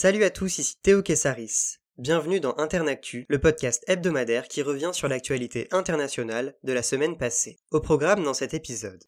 Salut à tous, ici Théo Kessaris. Bienvenue dans Internactu, le podcast hebdomadaire qui revient sur l'actualité internationale de la semaine passée. Au programme dans cet épisode.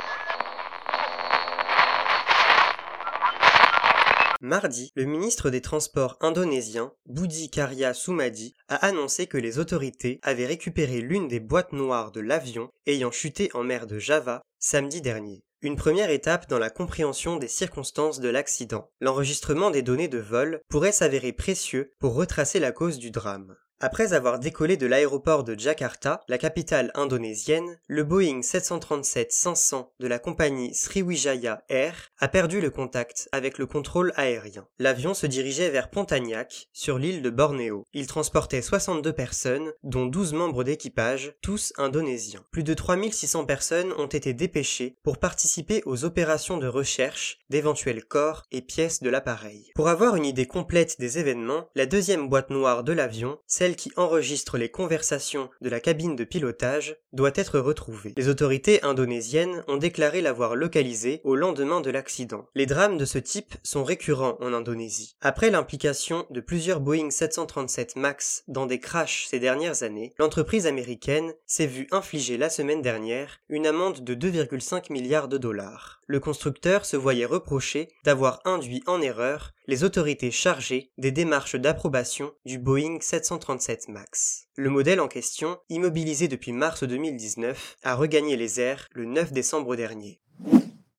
Mardi, le ministre des Transports indonésien, Budi Karya Sumadi, a annoncé que les autorités avaient récupéré l'une des boîtes noires de l'avion ayant chuté en mer de Java samedi dernier. Une première étape dans la compréhension des circonstances de l'accident. L'enregistrement des données de vol pourrait s'avérer précieux pour retracer la cause du drame. Après avoir décollé de l'aéroport de Jakarta, la capitale indonésienne, le Boeing 737-500 de la compagnie Sriwijaya Air a perdu le contact avec le contrôle aérien. L'avion se dirigeait vers Pontianak, sur l'île de Bornéo. Il transportait 62 personnes, dont 12 membres d'équipage, tous indonésiens. Plus de 3600 personnes ont été dépêchées pour participer aux opérations de recherche d'éventuels corps et pièces de l'appareil. Pour avoir une idée complète des événements, la deuxième boîte noire de l'avion, celle qui enregistre les conversations de la cabine de pilotage doit être retrouvée. Les autorités indonésiennes ont déclaré l'avoir localisée au lendemain de l'accident. Les drames de ce type sont récurrents en Indonésie. Après l'implication de plusieurs Boeing 737 MAX dans des crashs ces dernières années, l'entreprise américaine s'est vue infliger la semaine dernière une amende de 2,5 milliards de dollars. Le constructeur se voyait reprocher d'avoir induit en erreur les autorités chargées des démarches d'approbation du Boeing 737 Le modèle en question, immobilisé depuis mars 2019, a regagné les airs le 9 décembre dernier.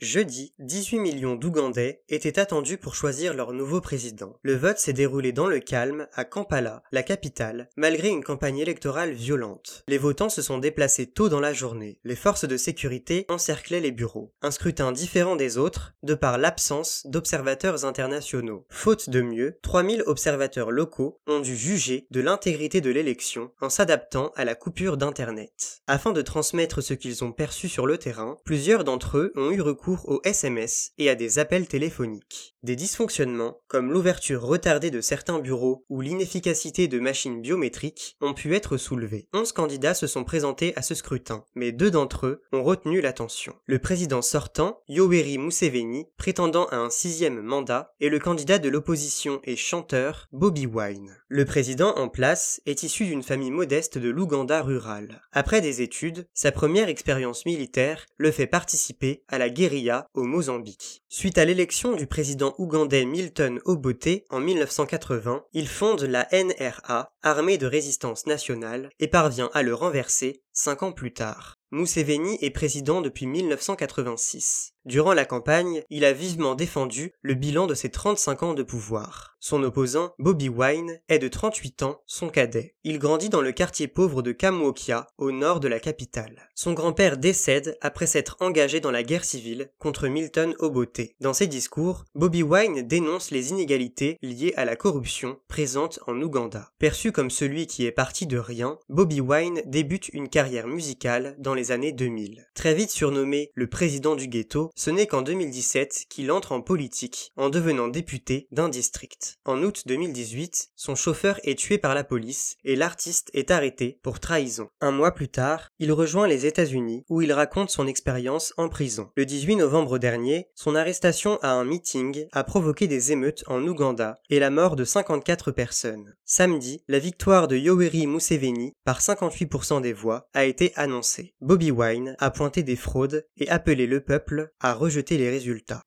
Jeudi, 18 millions d'Ougandais étaient attendus pour choisir leur nouveau président. Le vote s'est déroulé dans le calme à Kampala, la capitale, malgré une campagne électorale violente. Les votants se sont déplacés tôt dans la journée. Les forces de sécurité encerclaient les bureaux. Un scrutin différent des autres, de par l'absence d'observateurs internationaux. Faute de mieux, 3000 observateurs locaux ont dû juger de l'intégrité de l'élection en s'adaptant à la coupure d'Internet. Afin de transmettre ce qu'ils ont perçu sur le terrain, plusieurs d'entre eux ont eu recours aux SMS et à des appels téléphoniques. Des dysfonctionnements, comme l'ouverture retardée de certains bureaux ou l'inefficacité de machines biométriques, ont pu être soulevés. Onze candidats se sont présentés à ce scrutin, mais deux d'entre eux ont retenu l'attention. Le président sortant, Yoweri Museveni, prétendant à un sixième mandat, et le candidat de l'opposition et chanteur, Bobby Wine. Le président en place est issu d'une famille modeste de l'Ouganda rural. Après des études, sa première expérience militaire le fait participer à la guérilla au Mozambique. Suite à l'élection du président ougandais Milton Obote en 1980, il fonde la NRA, Armée de résistance nationale, et parvient à le renverser cinq ans plus tard. Museveni est président depuis 1986. Durant la campagne, il a vivement défendu le bilan de ses 35 ans de pouvoir. Son opposant, Bobby Wine, est de 38 ans, son cadet. Il grandit dans le quartier pauvre de Kamwokia, au nord de la capitale. Son grand-père décède après s'être engagé dans la guerre civile contre Milton Obote. Dans ses discours, Bobby Wine dénonce les inégalités liées à la corruption présente en Ouganda. Perçu comme celui qui est parti de rien, Bobby Wine débute une carrière musicale dans les années 2000. Très vite surnommé le président du ghetto, ce n'est qu'en 2017 qu'il entre en politique en devenant député d'un district. En août 2018, son chauffeur est tué par la police et l'artiste est arrêté pour trahison. Un mois plus tard, il rejoint les États-Unis où il raconte son expérience en prison. Le 18 novembre dernier, son arrestation à un meeting a provoqué des émeutes en Ouganda et la mort de 54 personnes. Samedi, la victoire de Yoweri Museveni par 58% des voix a été annoncée. Bobby Wine a pointé des fraudes et appelé le peuple à rejeter les résultats.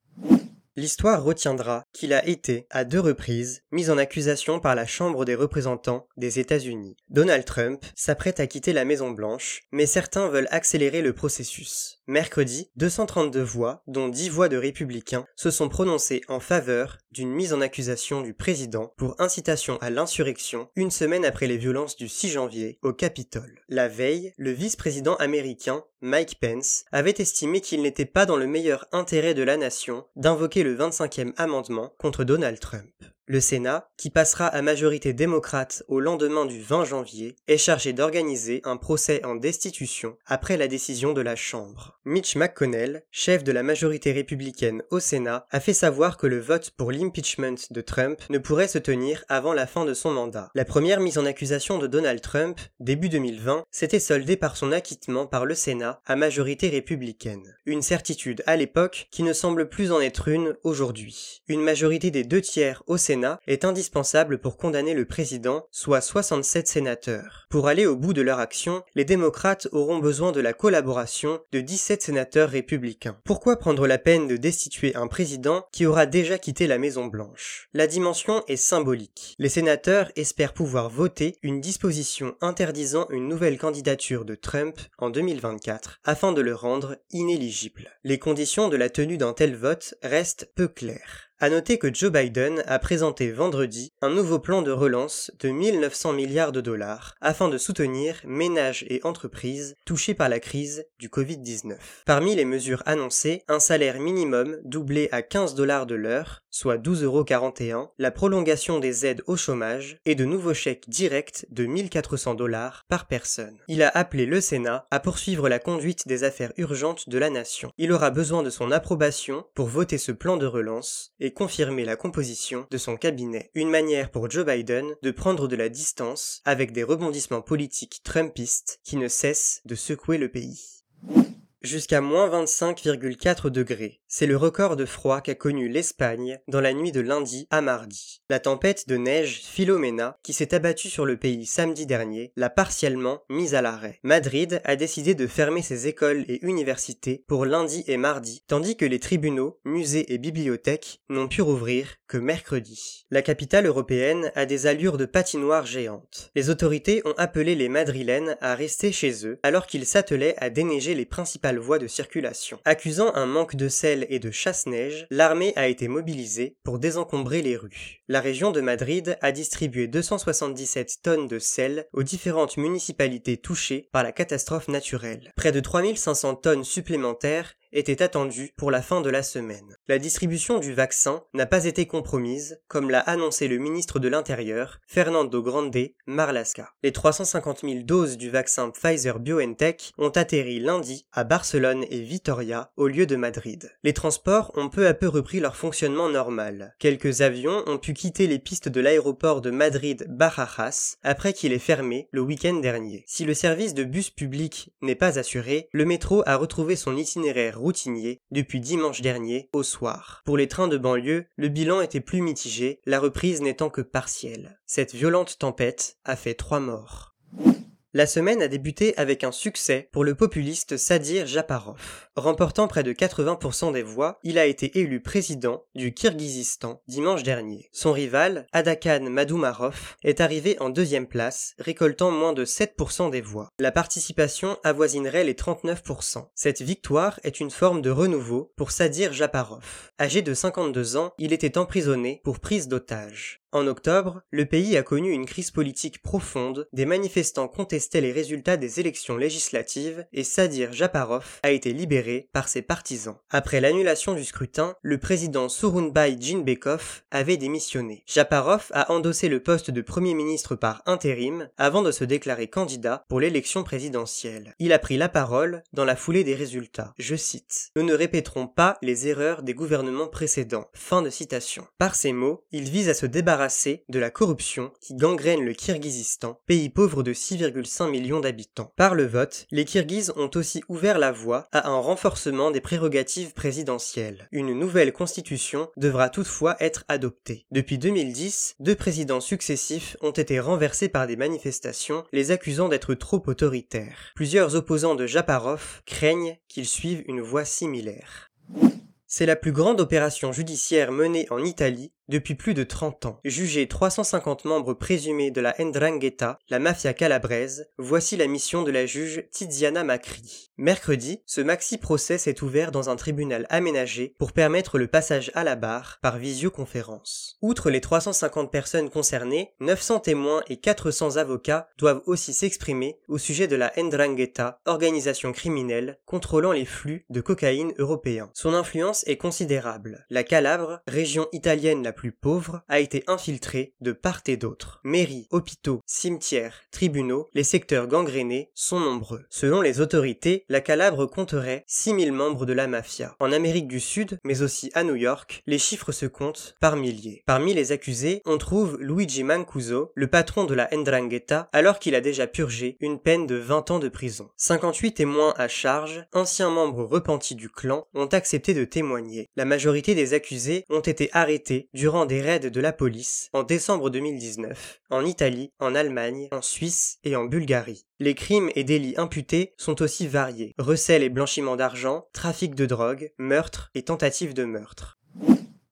L'histoire retiendra qu'il a été, à deux reprises, mis en accusation par la Chambre des représentants des États-Unis. Donald Trump s'apprête à quitter la Maison Blanche, mais certains veulent accélérer le processus. Mercredi, 232 voix, dont 10 voix de républicains, se sont prononcées en faveur d'une mise en accusation du président pour incitation à l'insurrection une semaine après les violences du 6 janvier au Capitole. La veille, le vice-président américain Mike Pence avait estimé qu'il n'était pas dans le meilleur intérêt de la nation d'invoquer le 25e amendement contre Donald Trump. Le Sénat, qui passera à majorité démocrate au lendemain du 20 janvier, est chargé d'organiser un procès en destitution après la décision de la Chambre. Mitch McConnell, chef de la majorité républicaine au Sénat, a fait savoir que le vote pour l'impeachment de Trump ne pourrait se tenir avant la fin de son mandat. La première mise en accusation de Donald Trump, début 2020, s'était soldée par son acquittement par le Sénat à majorité républicaine. Une certitude à l'époque qui ne semble plus en être une aujourd'hui. Une majorité des deux tiers au Sénat Est indispensable pour condamner le président, soit 67 sénateurs. Pour aller au bout de leur action, les démocrates auront besoin de la collaboration de 17 sénateurs républicains. Pourquoi prendre la peine de destituer un président qui aura déjà quitté la Maison Blanche? La dimension est symbolique. Les sénateurs espèrent pouvoir voter une disposition interdisant une nouvelle candidature de Trump en 2024 afin de le rendre inéligible. Les conditions de la tenue d'un tel vote restent peu claires. À noter que Joe Biden a présenté vendredi un nouveau plan de relance de 1900 milliards de dollars afin de soutenir ménages et entreprises touchés par la crise du Covid-19. Parmi les mesures annoncées, un salaire minimum doublé à 15 dollars de l'heure, soit 12,41 euros, la prolongation des aides au chômage et de nouveaux chèques directs de 1400 dollars par personne. Il a appelé le Sénat à poursuivre la conduite des affaires urgentes de la nation. Il aura besoin de son approbation pour voter ce plan de relance et confirmer la composition de son cabinet. Une manière pour Joe Biden de prendre de la distance avec des rebondissements politiques trumpistes qui ne cessent de secouer le pays. Jusqu'à moins 25,4 degrés. C'est le record de froid qu'a connu l'Espagne dans la nuit de lundi à mardi. La tempête de neige Philomena, qui s'est abattue sur le pays samedi dernier, l'a partiellement mise à l'arrêt. Madrid a décidé de fermer ses écoles et universités pour lundi et mardi, tandis que les tribunaux, musées et bibliothèques n'ont pu rouvrir que mercredi. La capitale européenne a des allures de patinoire géante. Les autorités ont appelé les Madrilènes à rester chez eux alors qu'ils s'attelaient à déneiger les principales voies de circulation. Accusant un manque de sel et de chasse-neige, l'armée a été mobilisée pour désencombrer les rues. La région de Madrid a distribué 277 tonnes de sel aux différentes municipalités touchées par la catastrophe naturelle. Près de 3500 tonnes supplémentaires était attendue pour la fin de la semaine. La distribution du vaccin n'a pas été compromise, comme l'a annoncé le ministre de l'Intérieur, Fernando Grande Marlasca. Les 350 000 doses du vaccin Pfizer BioNTech ont atterri lundi à Barcelone et Vitoria, au lieu de Madrid. Les transports ont peu à peu repris leur fonctionnement normal. Quelques avions ont pu quitter les pistes de l'aéroport de Madrid-Barajas après qu'il ait fermé le week-end dernier. Si le service de bus public n'est pas assuré, le métro a retrouvé son itinéraire depuis dimanche dernier au soir. Pour les trains de banlieue, le bilan était plus mitigé, la reprise n'étant que partielle. Cette violente tempête a fait trois morts. La semaine a débuté avec un succès pour le populiste Sadir Japarov. Remportant près de 80% des voix, il a été élu président du Kirghizistan dimanche dernier. Son rival, Adakan Madoumarov, est arrivé en deuxième place, récoltant moins de 7% des voix. La participation avoisinerait les 39%. Cette victoire est une forme de renouveau pour Sadir Japarov. Âgé de 52 ans, il était emprisonné pour prise d'otage. En octobre, le pays a connu une crise politique profonde, des manifestants contestaient les résultats des élections législatives et Sadir Japarov a été libéré par ses partisans. Après l'annulation du scrutin, le président Surunbay Jinbekov avait démissionné. Japarov a endossé le poste de premier ministre par intérim avant de se déclarer candidat pour l'élection présidentielle. Il a pris la parole dans la foulée des résultats. Je cite Nous ne répéterons pas les erreurs des gouvernements précédents. Fin de citation. Par ces mots, il vise à se de la corruption qui gangrène le Kirghizistan, pays pauvre de 6,5 millions d'habitants. Par le vote, les Kirghizes ont aussi ouvert la voie à un renforcement des prérogatives présidentielles. Une nouvelle constitution devra toutefois être adoptée. Depuis 2010, deux présidents successifs ont été renversés par des manifestations, les accusant d'être trop autoritaires. Plusieurs opposants de Japarov craignent qu'ils suivent une voie similaire. C'est la plus grande opération judiciaire menée en Italie depuis plus de 30 ans. Jugés 350 membres présumés de la Ndrangheta, la mafia calabraise, voici la mission de la juge Tiziana Macri. Mercredi, ce maxi-procès s'est ouvert dans un tribunal aménagé pour permettre le passage à la barre par visioconférence. Outre les 350 personnes concernées, 900 témoins et 400 avocats doivent aussi s'exprimer au sujet de la Ndrangheta, organisation criminelle contrôlant les flux de cocaïne européens. Son influence est considérable. La Calabre, région italienne la plus pauvre, a été infiltrée de part et d'autre. Mairies, hôpitaux, cimetières, tribunaux, les secteurs gangrénés sont nombreux. Selon les autorités, la Calabre compterait 6000 membres de la mafia. En Amérique du Sud, mais aussi à New York, les chiffres se comptent par milliers. Parmi les accusés, on trouve Luigi Mancuso, le patron de la Ndrangheta, alors qu'il a déjà purgé une peine de 20 ans de prison. 58 témoins à charge, anciens membres repentis du clan, ont accepté de témoigner. La majorité des accusés ont été arrêtés des raids de la police en décembre 2019, en Italie, en Allemagne, en Suisse et en Bulgarie. Les crimes et délits imputés sont aussi variés. Recel et blanchiment d'argent, trafic de drogue, meurtre et tentative de meurtre.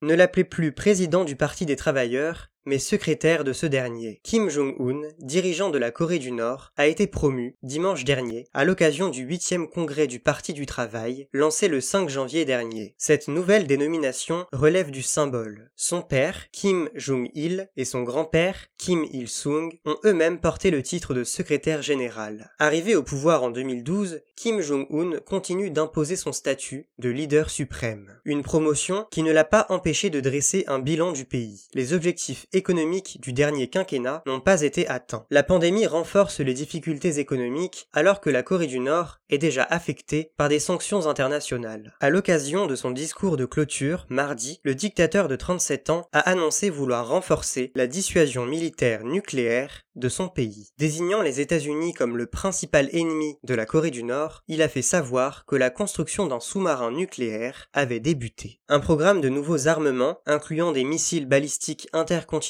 Ne l'appelez plus président du Parti des travailleurs, mais secrétaire de ce dernier. Kim Jong-un, dirigeant de la Corée du Nord, a été promu, dimanche dernier, à l'occasion du 8e congrès du Parti du Travail, lancé le 5 janvier dernier. Cette nouvelle dénomination relève du symbole. Son père, Kim Jong-il, et son grand-père, Kim Il-sung, ont eux-mêmes porté le titre de secrétaire général. Arrivé au pouvoir en 2012, Kim Jong-un continue d'imposer son statut de leader suprême. Une promotion qui ne l'a pas empêché de dresser un bilan du pays. Les objectifs économiques du dernier quinquennat n'ont pas été atteints. La pandémie renforce les difficultés économiques alors que la Corée du Nord est déjà affectée par des sanctions internationales. À l'occasion de son discours de clôture, mardi, le dictateur de 37 ans a annoncé vouloir renforcer la dissuasion militaire nucléaire de son pays. Désignant les États-Unis comme le principal ennemi de la Corée du Nord, il a fait savoir que la construction d'un sous-marin nucléaire avait débuté. Un programme de nouveaux armements, incluant des missiles balistiques intercontinentaux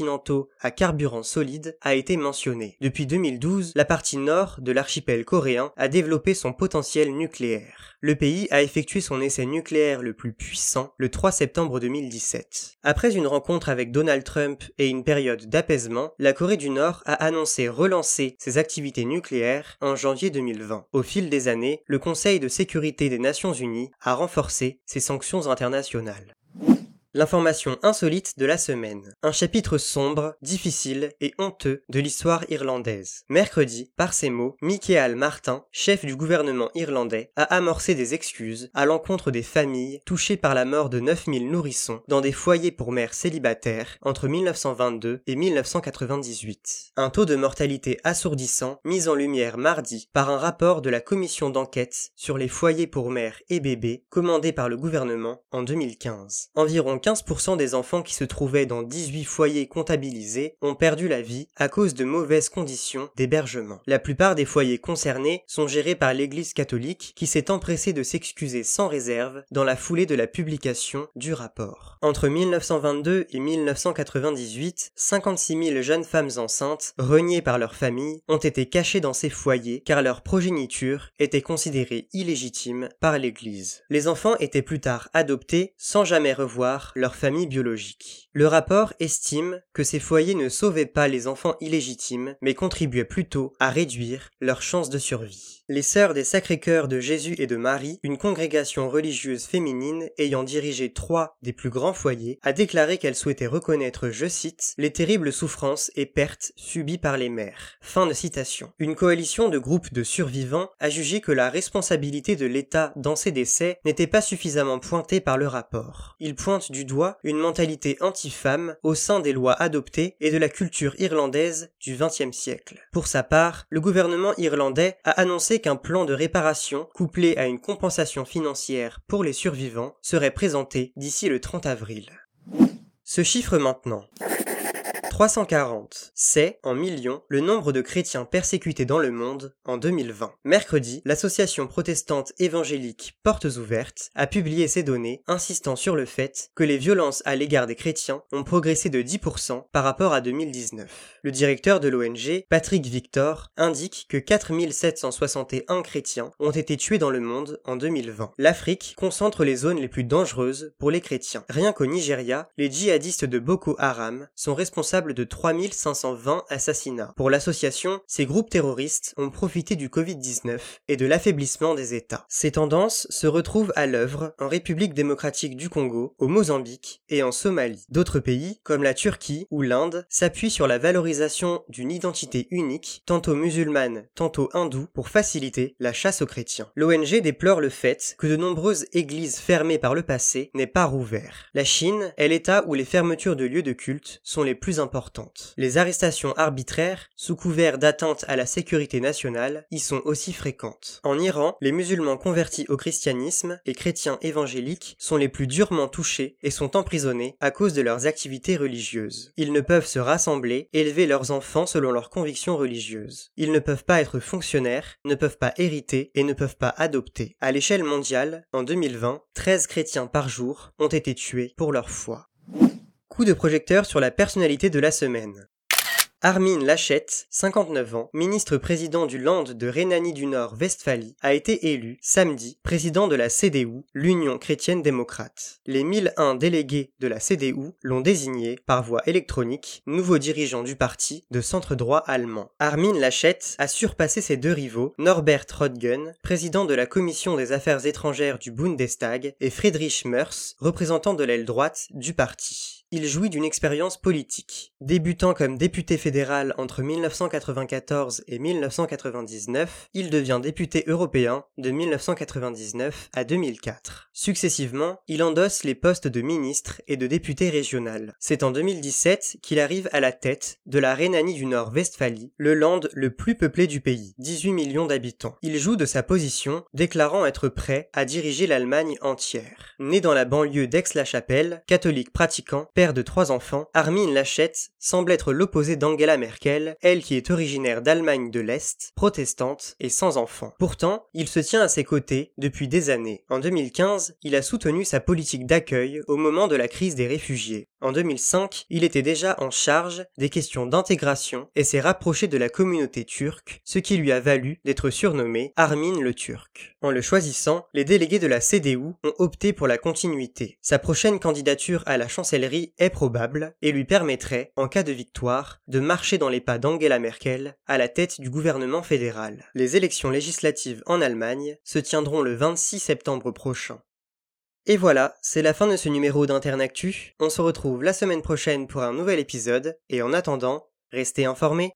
à carburant solide, a été mentionné. Depuis 2012, la partie nord de l'archipel coréen a développé son potentiel nucléaire le pays a effectué son essai nucléaire le plus puissant le 3 septembre 2017. Après une rencontre avec Donald Trump et une période d'apaisement, la Corée du Nord a annoncé relancer ses activités nucléaires en janvier 2020. Au fil des années, le Conseil de sécurité des Nations Unies a renforcé ses sanctions internationales. L'information insolite de la semaine. Un chapitre sombre, difficile et honteux de l'histoire irlandaise. Mercredi, par ces mots, Michael Martin, chef du gouvernement irlandais, a amorcé des excuses à l'encontre des familles touchées par la mort de 9000 nourrissons dans des foyers pour mères célibataires entre 1922 et 1998. Un taux de mortalité assourdissant mis en lumière mardi par un rapport de la commission d'enquête sur les foyers pour mères et bébés commandé par le gouvernement en 2015. Environ 15% des enfants qui se trouvaient dans 18 foyers comptabilisés ont perdu la vie à cause de mauvaises conditions d'hébergement. La plupart des foyers concernés sont gérés par l'Église catholique qui s'est empressée de s'excuser sans réserve dans la foulée de la publication du rapport. Entre 1922 et 1998, 56 000 jeunes femmes enceintes, reniées par leur famille, ont été cachées dans ces foyers car leur progéniture était considérée illégitime par l'Église. Les enfants étaient plus tard adoptés sans jamais revoir leur famille biologique. Le rapport estime que ces foyers ne sauvaient pas les enfants illégitimes, mais contribuaient plutôt à réduire leurs chances de survie. Les Sœurs des Sacrés-Cœurs de Jésus et de Marie, une congrégation religieuse féminine ayant dirigé trois des plus grands foyers, a déclaré qu'elle souhaitait reconnaître, je cite, les terribles souffrances et pertes subies par les mères. Fin de citation. Une coalition de groupes de survivants a jugé que la responsabilité de l'État dans ces décès n'était pas suffisamment pointée par le rapport. Doigt une mentalité anti-femme au sein des lois adoptées et de la culture irlandaise du XXe siècle. Pour sa part, le gouvernement irlandais a annoncé qu'un plan de réparation couplé à une compensation financière pour les survivants serait présenté d'ici le 30 avril. Ce chiffre maintenant. 340. C'est, en millions, le nombre de chrétiens persécutés dans le monde en 2020. Mercredi, l'association protestante évangélique Portes Ouvertes a publié ces données, insistant sur le fait que les violences à l'égard des chrétiens ont progressé de 10% par rapport à 2019. Le directeur de l'ONG, Patrick Victor, indique que 4761 chrétiens ont été tués dans le monde en 2020. L'Afrique concentre les zones les plus dangereuses pour les chrétiens. Rien qu'au Nigeria, les djihadistes de Boko Haram sont responsables de 3520 assassinats. Pour l'association, ces groupes terroristes ont profité du Covid-19 et de l'affaiblissement des États. Ces tendances se retrouvent à l'œuvre en République démocratique du Congo, au Mozambique et en Somalie. D'autres pays, comme la Turquie ou l'Inde, s'appuient sur la valorisation d'une identité unique, tantôt musulmane, tantôt hindoue, pour faciliter la chasse aux chrétiens. L'ONG déplore le fait que de nombreuses églises fermées par le passé n'aient pas rouvert. La Chine est l'état où les fermetures de lieux de culte sont les plus importantes les arrestations arbitraires, sous couvert d'atteinte à la sécurité nationale, y sont aussi fréquentes. En Iran, les musulmans convertis au christianisme et chrétiens évangéliques sont les plus durement touchés et sont emprisonnés à cause de leurs activités religieuses. Ils ne peuvent se rassembler, élever leurs enfants selon leurs convictions religieuses. Ils ne peuvent pas être fonctionnaires, ne peuvent pas hériter et ne peuvent pas adopter. À l'échelle mondiale, en 2020, 13 chrétiens par jour ont été tués pour leur foi. Coup de projecteur sur la personnalité de la semaine. Armin Laschet, 59 ans, ministre-président du Land de Rhénanie du Nord-Westphalie, a été élu samedi président de la CDU, l'Union chrétienne démocrate. Les 1001 délégués de la CDU l'ont désigné par voie électronique nouveau dirigeant du parti de centre droit allemand. Armin Laschet a surpassé ses deux rivaux, Norbert Röttgen, président de la commission des affaires étrangères du Bundestag, et Friedrich Merz, représentant de l'aile droite du parti il jouit d'une expérience politique. Débutant comme député fédéral entre 1994 et 1999, il devient député européen de 1999 à 2004. Successivement, il endosse les postes de ministre et de député régional. C'est en 2017 qu'il arrive à la tête de la Rhénanie du Nord-Westphalie, le land le plus peuplé du pays, 18 millions d'habitants. Il joue de sa position, déclarant être prêt à diriger l'Allemagne entière. Né dans la banlieue d'Aix-la-Chapelle, catholique pratiquant, de trois enfants, Armin Laschet semble être l'opposé d'Angela Merkel, elle qui est originaire d'Allemagne de l'Est, protestante et sans enfants. Pourtant, il se tient à ses côtés depuis des années. En 2015, il a soutenu sa politique d'accueil au moment de la crise des réfugiés. En 2005, il était déjà en charge des questions d'intégration et s'est rapproché de la communauté turque, ce qui lui a valu d'être surnommé Armin le Turc. En le choisissant, les délégués de la CDU ont opté pour la continuité. Sa prochaine candidature à la chancellerie est probable et lui permettrait, en cas de victoire, de marcher dans les pas d'Angela Merkel à la tête du gouvernement fédéral. Les élections législatives en Allemagne se tiendront le 26 septembre prochain. Et voilà, c'est la fin de ce numéro d'Internactu. On se retrouve la semaine prochaine pour un nouvel épisode, et en attendant, restez informés.